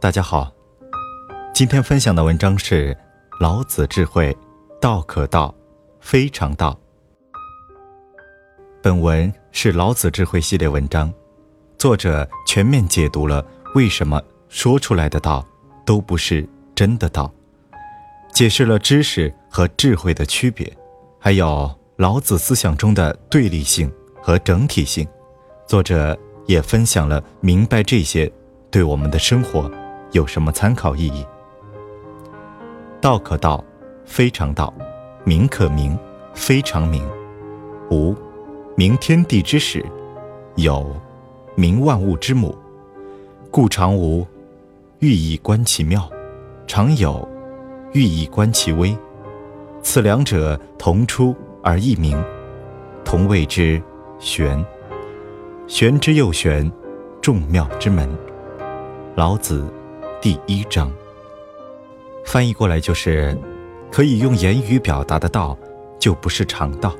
大家好，今天分享的文章是《老子智慧：道可道，非常道》。本文是《老子智慧》系列文章，作者全面解读了为什么说出来的道都不是真的道，解释了知识和智慧的区别，还有老子思想中的对立性和整体性。作者也分享了明白这些对我们的生活。有什么参考意义？道可道，非常道；名可名，非常名。无，名天地之始；有，名万物之母。故常无，寓意观其妙；常有，寓意观其微。此两者，同出而异名，同谓之玄。玄之又玄，众妙之门。老子。第一章，翻译过来就是：可以用言语表达的道，就不是常道；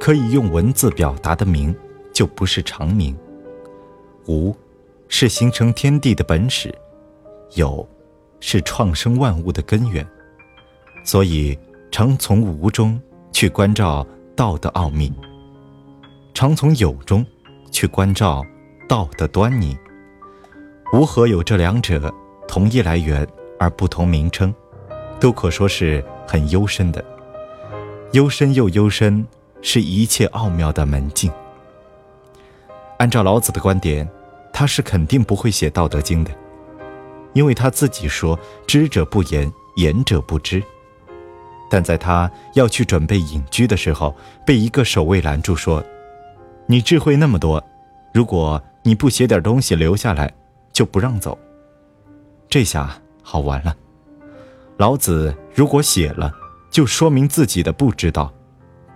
可以用文字表达的名，就不是常名。无，是形成天地的本始；有，是创生万物的根源。所以，常从无中去关照道的奥秘，常从有中去关照道的端倪。无何有这两者同一来源而不同名称，都可说是很幽深的。幽深又幽深，是一切奥妙的门径。按照老子的观点，他是肯定不会写《道德经》的，因为他自己说“知者不言，言者不知”。但在他要去准备隐居的时候，被一个守卫拦住，说：“你智慧那么多，如果你不写点东西留下来。”就不让走，这下好玩了。老子如果写了，就说明自己的不知道；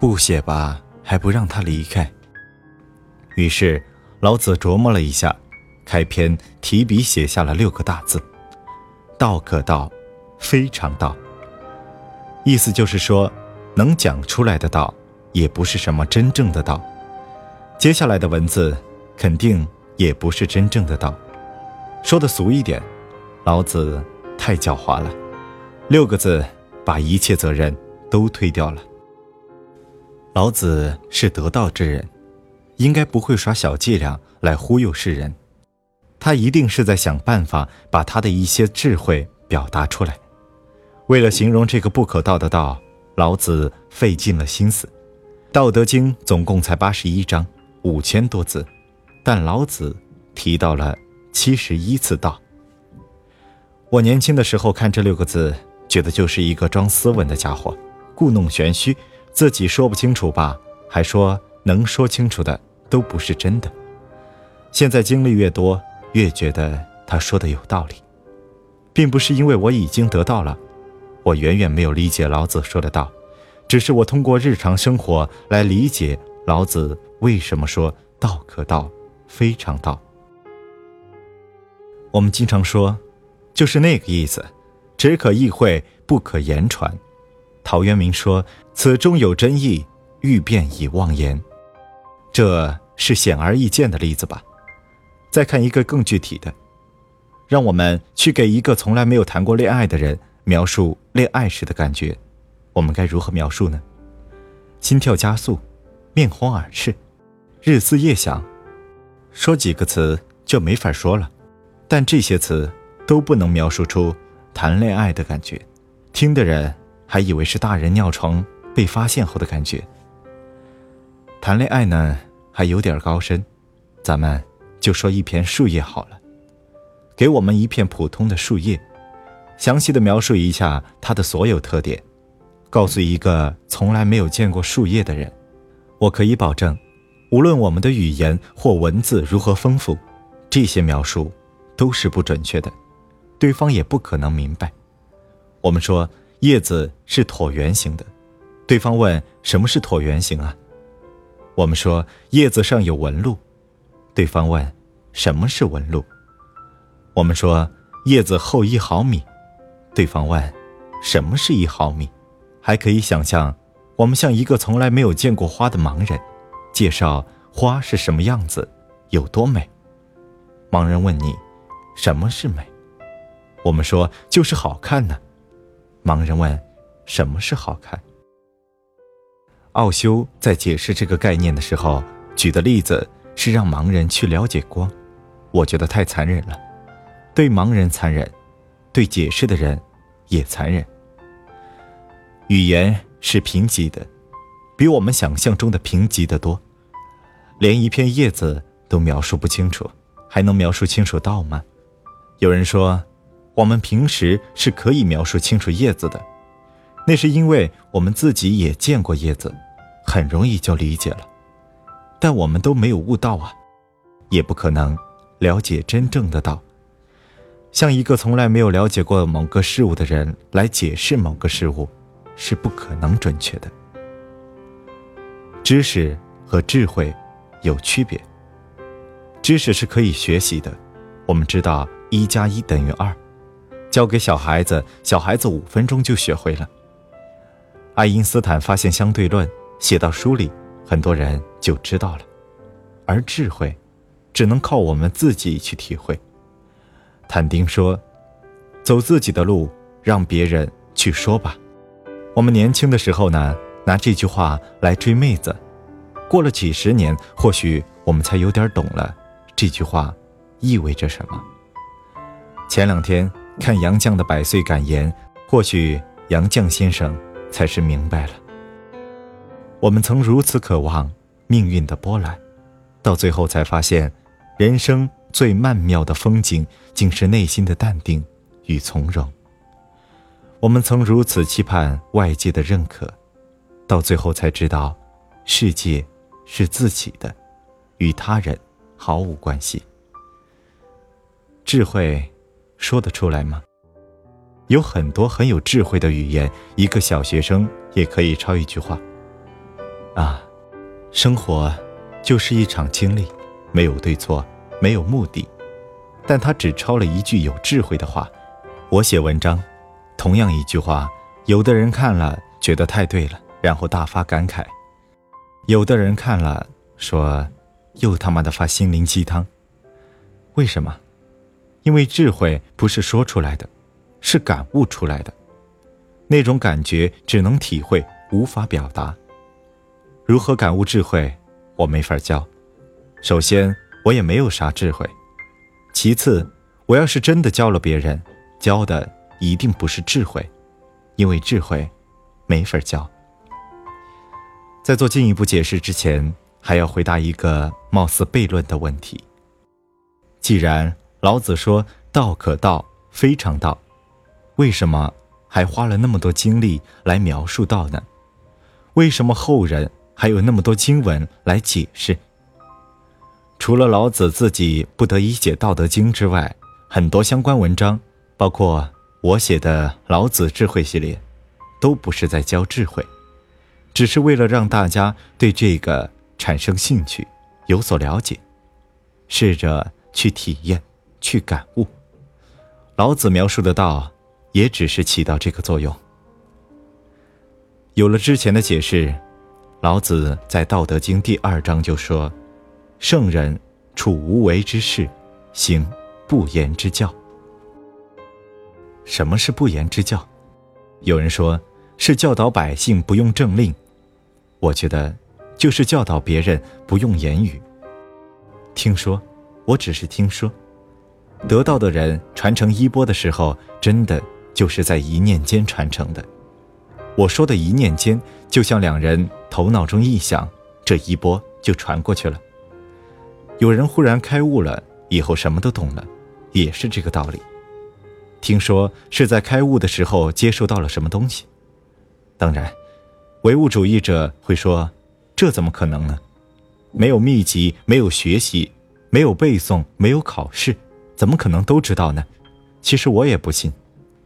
不写吧，还不让他离开。于是老子琢磨了一下，开篇提笔写下了六个大字：“道可道，非常道。”意思就是说，能讲出来的道，也不是什么真正的道。接下来的文字，肯定也不是真正的道。说的俗一点，老子太狡猾了，六个字把一切责任都推掉了。老子是得道之人，应该不会耍小伎俩来忽悠世人，他一定是在想办法把他的一些智慧表达出来。为了形容这个不可道的道，老子费尽了心思。《道德经》总共才八十一章，五千多字，但老子提到了。七十一次道。我年轻的时候看这六个字，觉得就是一个装斯文的家伙，故弄玄虚，自己说不清楚吧，还说能说清楚的都不是真的。现在经历越多，越觉得他说的有道理，并不是因为我已经得到了，我远远没有理解老子说的道，只是我通过日常生活来理解老子为什么说道可道，非常道。我们经常说，就是那个意思，只可意会，不可言传。陶渊明说：“此中有真意，欲辨已忘言。”这是显而易见的例子吧？再看一个更具体的，让我们去给一个从来没有谈过恋爱的人描述恋爱时的感觉，我们该如何描述呢？心跳加速，面红耳赤，日思夜想，说几个词就没法说了。但这些词都不能描述出谈恋爱的感觉，听的人还以为是大人尿床被发现后的感觉。谈恋爱呢还有点高深，咱们就说一片树叶好了。给我们一片普通的树叶，详细的描述一下它的所有特点，告诉一个从来没有见过树叶的人，我可以保证，无论我们的语言或文字如何丰富，这些描述。都是不准确的，对方也不可能明白。我们说叶子是椭圆形的，对方问什么是椭圆形啊？我们说叶子上有纹路，对方问什么是纹路？我们说叶子厚一毫米，对方问什么是一毫米？还可以想象，我们像一个从来没有见过花的盲人，介绍花是什么样子，有多美。盲人问你。什么是美？我们说就是好看呢。盲人问：“什么是好看？”奥修在解释这个概念的时候，举的例子是让盲人去了解光，我觉得太残忍了，对盲人残忍，对解释的人也残忍。语言是贫瘠的，比我们想象中的贫瘠得多，连一片叶子都描述不清楚，还能描述清楚道吗？有人说，我们平时是可以描述清楚叶子的，那是因为我们自己也见过叶子。很容易就理解了，但我们都没有悟道啊，也不可能了解真正的道。像一个从来没有了解过某个事物的人来解释某个事物，是不可能准确的。知识和智慧有区别，知识是可以学习的，我们知道一加一等于二，教给小孩子，小孩子五分钟就学会了。爱因斯坦发现相对论。写到书里，很多人就知道了，而智慧，只能靠我们自己去体会。坦丁说：“走自己的路，让别人去说吧。”我们年轻的时候呢，拿这句话来追妹子，过了几十年，或许我们才有点懂了这句话意味着什么。前两天看杨绛的百岁感言，或许杨绛先生才是明白了。我们曾如此渴望命运的波澜，到最后才发现，人生最曼妙的风景，竟是内心的淡定与从容。我们曾如此期盼外界的认可，到最后才知道，世界是自己的，与他人毫无关系。智慧说得出来吗？有很多很有智慧的语言，一个小学生也可以抄一句话。啊，生活就是一场经历，没有对错，没有目的，但他只抄了一句有智慧的话。我写文章，同样一句话，有的人看了觉得太对了，然后大发感慨；有的人看了说，又他妈的发心灵鸡汤。为什么？因为智慧不是说出来的，是感悟出来的，那种感觉只能体会，无法表达。如何感悟智慧，我没法教。首先，我也没有啥智慧；其次，我要是真的教了别人，教的一定不是智慧，因为智慧没法教。在做进一步解释之前，还要回答一个貌似悖论的问题：既然老子说“道可道，非常道”，为什么还花了那么多精力来描述道呢？为什么后人？还有那么多经文来解释。除了老子自己不得已解《道德经》之外，很多相关文章，包括我写的《老子智慧》系列，都不是在教智慧，只是为了让大家对这个产生兴趣，有所了解，试着去体验、去感悟。老子描述的道，也只是起到这个作用。有了之前的解释。老子在《道德经》第二章就说：“圣人处无为之事，行不言之教。”什么是不言之教？有人说是教导百姓不用政令，我觉得就是教导别人不用言语。听说，我只是听说，得到的人传承衣钵的时候，真的就是在一念间传承的。我说的一念间，就像两人。头脑中一想，这一波就传过去了。有人忽然开悟了，以后什么都懂了，也是这个道理。听说是在开悟的时候接受到了什么东西。当然，唯物主义者会说，这怎么可能呢？没有秘籍，没有学习，没有背诵，没有考试，怎么可能都知道呢？其实我也不信，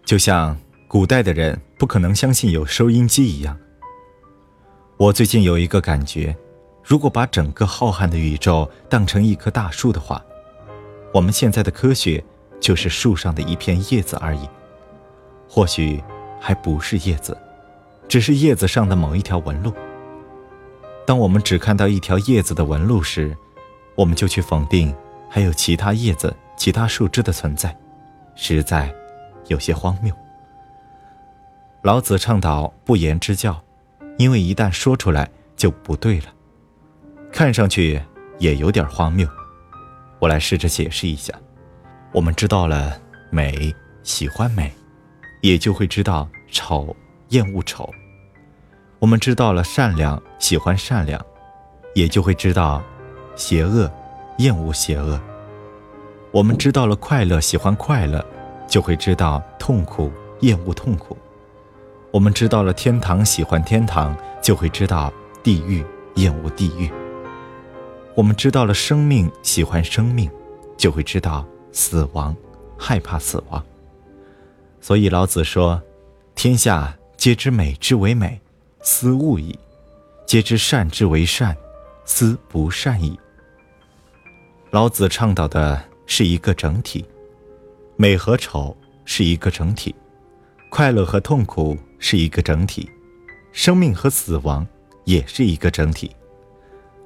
就像古代的人不可能相信有收音机一样。我最近有一个感觉，如果把整个浩瀚的宇宙当成一棵大树的话，我们现在的科学就是树上的一片叶子而已，或许还不是叶子，只是叶子上的某一条纹路。当我们只看到一条叶子的纹路时，我们就去否定还有其他叶子、其他树枝的存在，实在有些荒谬。老子倡导不言之教，因为一旦说出来就不对了，看上去也有点荒谬。我来试着解释一下：我们知道了美，喜欢美，也就会知道丑，厌恶丑；我们知道了善良，喜欢善良，也就会知道邪恶，厌恶邪恶。我们知道了快乐，喜欢快乐，就会知道痛苦，厌恶痛苦。我们知道了天堂，喜欢天堂，就会知道地狱，厌恶地狱。我们知道了生命，喜欢生命，就会知道死亡，害怕死亡。所以老子说：“天下皆知美之为美，斯恶已；皆知善之为善，斯不善已。”老子倡导的是一个整体，美和丑是一个整体，快乐和痛苦。是一个整体，生命和死亡也是一个整体，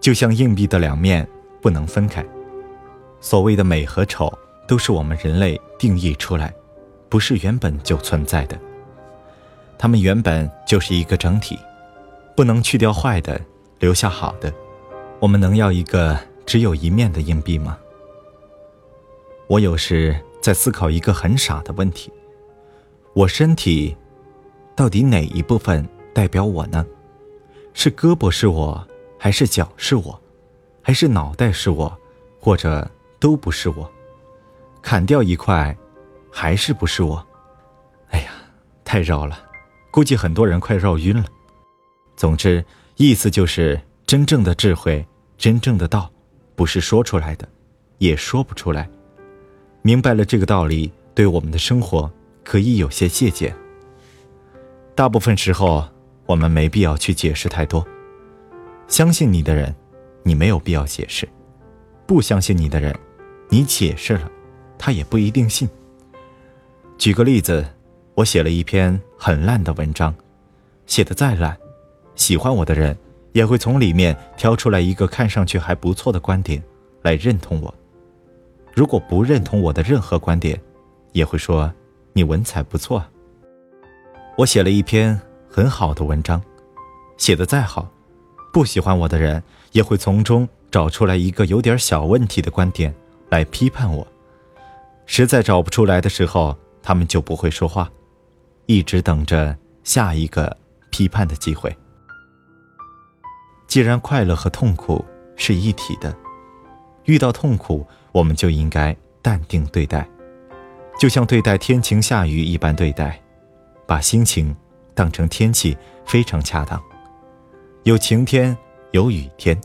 就像硬币的两面不能分开。所谓的美和丑，都是我们人类定义出来，不是原本就存在的。它们原本就是一个整体，不能去掉坏的，留下好的。我们能要一个只有一面的硬币吗？我有时在思考一个很傻的问题：我身体。到底哪一部分代表我呢？是胳膊是我，还是脚是我，还是脑袋是我，或者都不是我？砍掉一块，还是不是我？哎呀，太绕了，估计很多人快绕晕了。总之，意思就是真正的智慧，真正的道，不是说出来的，也说不出来。明白了这个道理，对我们的生活可以有些借鉴。大部分时候，我们没必要去解释太多。相信你的人，你没有必要解释；不相信你的人，你解释了，他也不一定信。举个例子，我写了一篇很烂的文章，写的再烂，喜欢我的人也会从里面挑出来一个看上去还不错的观点来认同我。如果不认同我的任何观点，也会说你文采不错。我写了一篇很好的文章，写的再好，不喜欢我的人也会从中找出来一个有点小问题的观点来批判我。实在找不出来的时候，他们就不会说话，一直等着下一个批判的机会。既然快乐和痛苦是一体的，遇到痛苦，我们就应该淡定对待，就像对待天晴下雨一般对待。把心情当成天气非常恰当，有晴天，有雨天，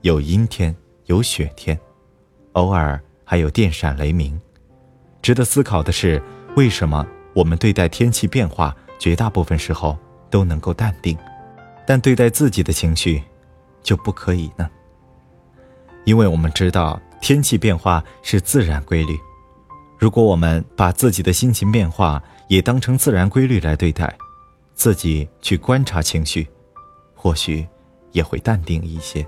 有阴天，有雪天，偶尔还有电闪雷鸣。值得思考的是，为什么我们对待天气变化绝大部分时候都能够淡定，但对待自己的情绪就不可以呢？因为我们知道天气变化是自然规律。如果我们把自己的心情变化也当成自然规律来对待，自己去观察情绪，或许也会淡定一些。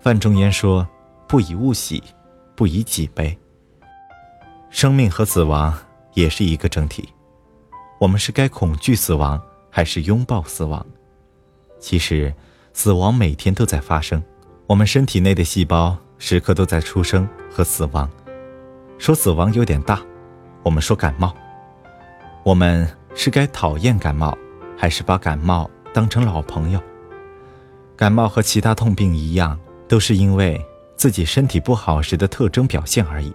范仲淹说：“不以物喜，不以己悲。”生命和死亡也是一个整体，我们是该恐惧死亡，还是拥抱死亡？其实，死亡每天都在发生，我们身体内的细胞时刻都在出生和死亡。说死亡有点大，我们说感冒。我们是该讨厌感冒，还是把感冒当成老朋友？感冒和其他痛病一样，都是因为自己身体不好时的特征表现而已，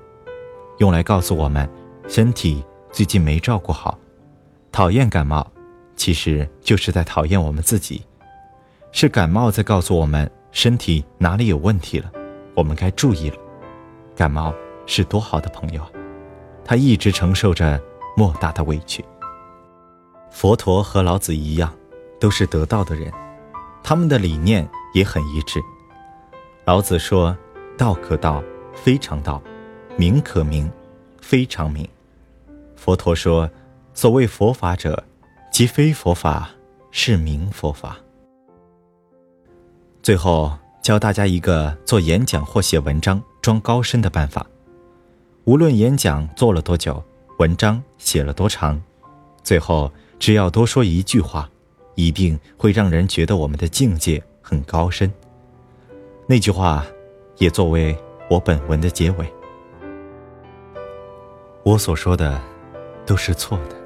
用来告诉我们身体最近没照顾好。讨厌感冒，其实就是在讨厌我们自己，是感冒在告诉我们身体哪里有问题了，我们该注意了。感冒。是多好的朋友，他一直承受着莫大的委屈。佛陀和老子一样，都是得道的人，他们的理念也很一致。老子说：“道可道，非常道；名可名，非常名。”佛陀说：“所谓佛法者，即非佛法，是名佛法。”最后教大家一个做演讲或写文章装高深的办法。无论演讲做了多久，文章写了多长，最后只要多说一句话，一定会让人觉得我们的境界很高深。那句话，也作为我本文的结尾。我所说的，都是错的。